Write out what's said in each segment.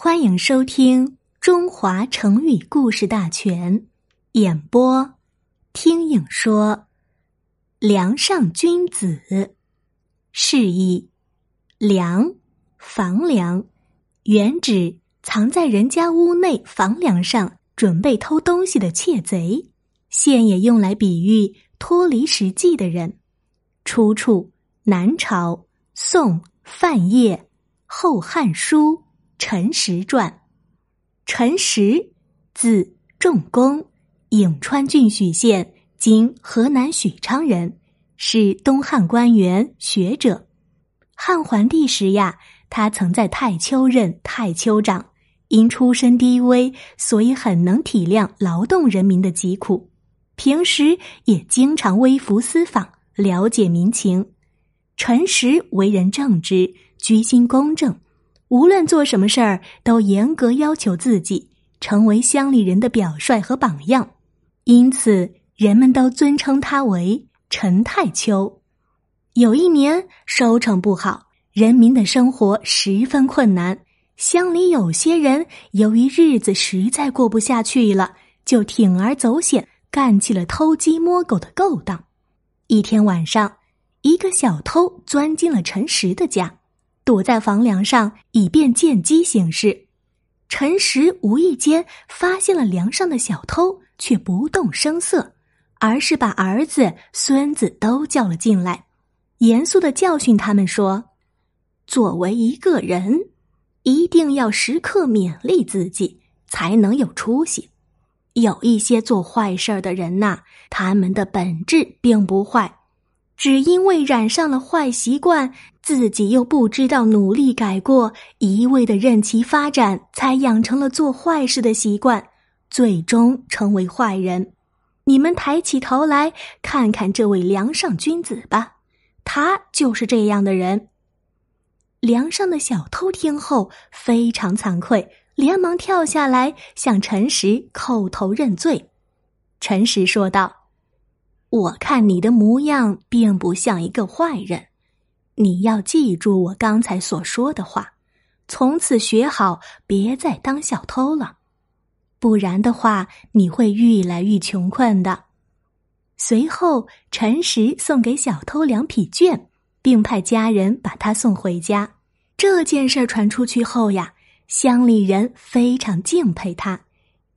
欢迎收听《中华成语故事大全》，演播听影说。梁上君子，示意梁房梁，原指藏在人家屋内房梁上准备偷东西的窃贼，现也用来比喻脱离实际的人。出处：南朝宋范晔《后汉书》。陈实传，陈实，字仲公，颍川郡许县（今河南许昌）人，是东汉官员、学者。汉桓帝时呀，他曾在太丘任太丘长。因出身低微，所以很能体谅劳动人民的疾苦，平时也经常微服私访，了解民情。陈实为人正直，居心公正。无论做什么事儿，都严格要求自己，成为乡里人的表率和榜样，因此人们都尊称他为陈太丘。有一年收成不好，人民的生活十分困难，乡里有些人由于日子实在过不下去了，就铤而走险，干起了偷鸡摸狗的勾当。一天晚上，一个小偷钻进了陈实的家。躲在房梁上，以便见机行事。陈实无意间发现了梁上的小偷，却不动声色，而是把儿子、孙子都叫了进来，严肃的教训他们说：“作为一个人，一定要时刻勉励自己，才能有出息。有一些做坏事的人呐，他们的本质并不坏。”只因为染上了坏习惯，自己又不知道努力改过，一味的任其发展，才养成了做坏事的习惯，最终成为坏人。你们抬起头来看看这位梁上君子吧，他就是这样的人。梁上的小偷听后非常惭愧，连忙跳下来向陈实叩头认罪。陈实说道。我看你的模样并不像一个坏人，你要记住我刚才所说的话，从此学好，别再当小偷了，不然的话你会愈来愈穷困的。随后，陈实送给小偷两匹绢，并派家人把他送回家。这件事传出去后呀，乡里人非常敬佩他，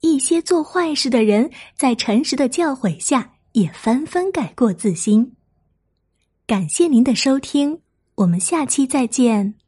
一些做坏事的人在陈实的教诲下。也纷纷改过自新。感谢您的收听，我们下期再见。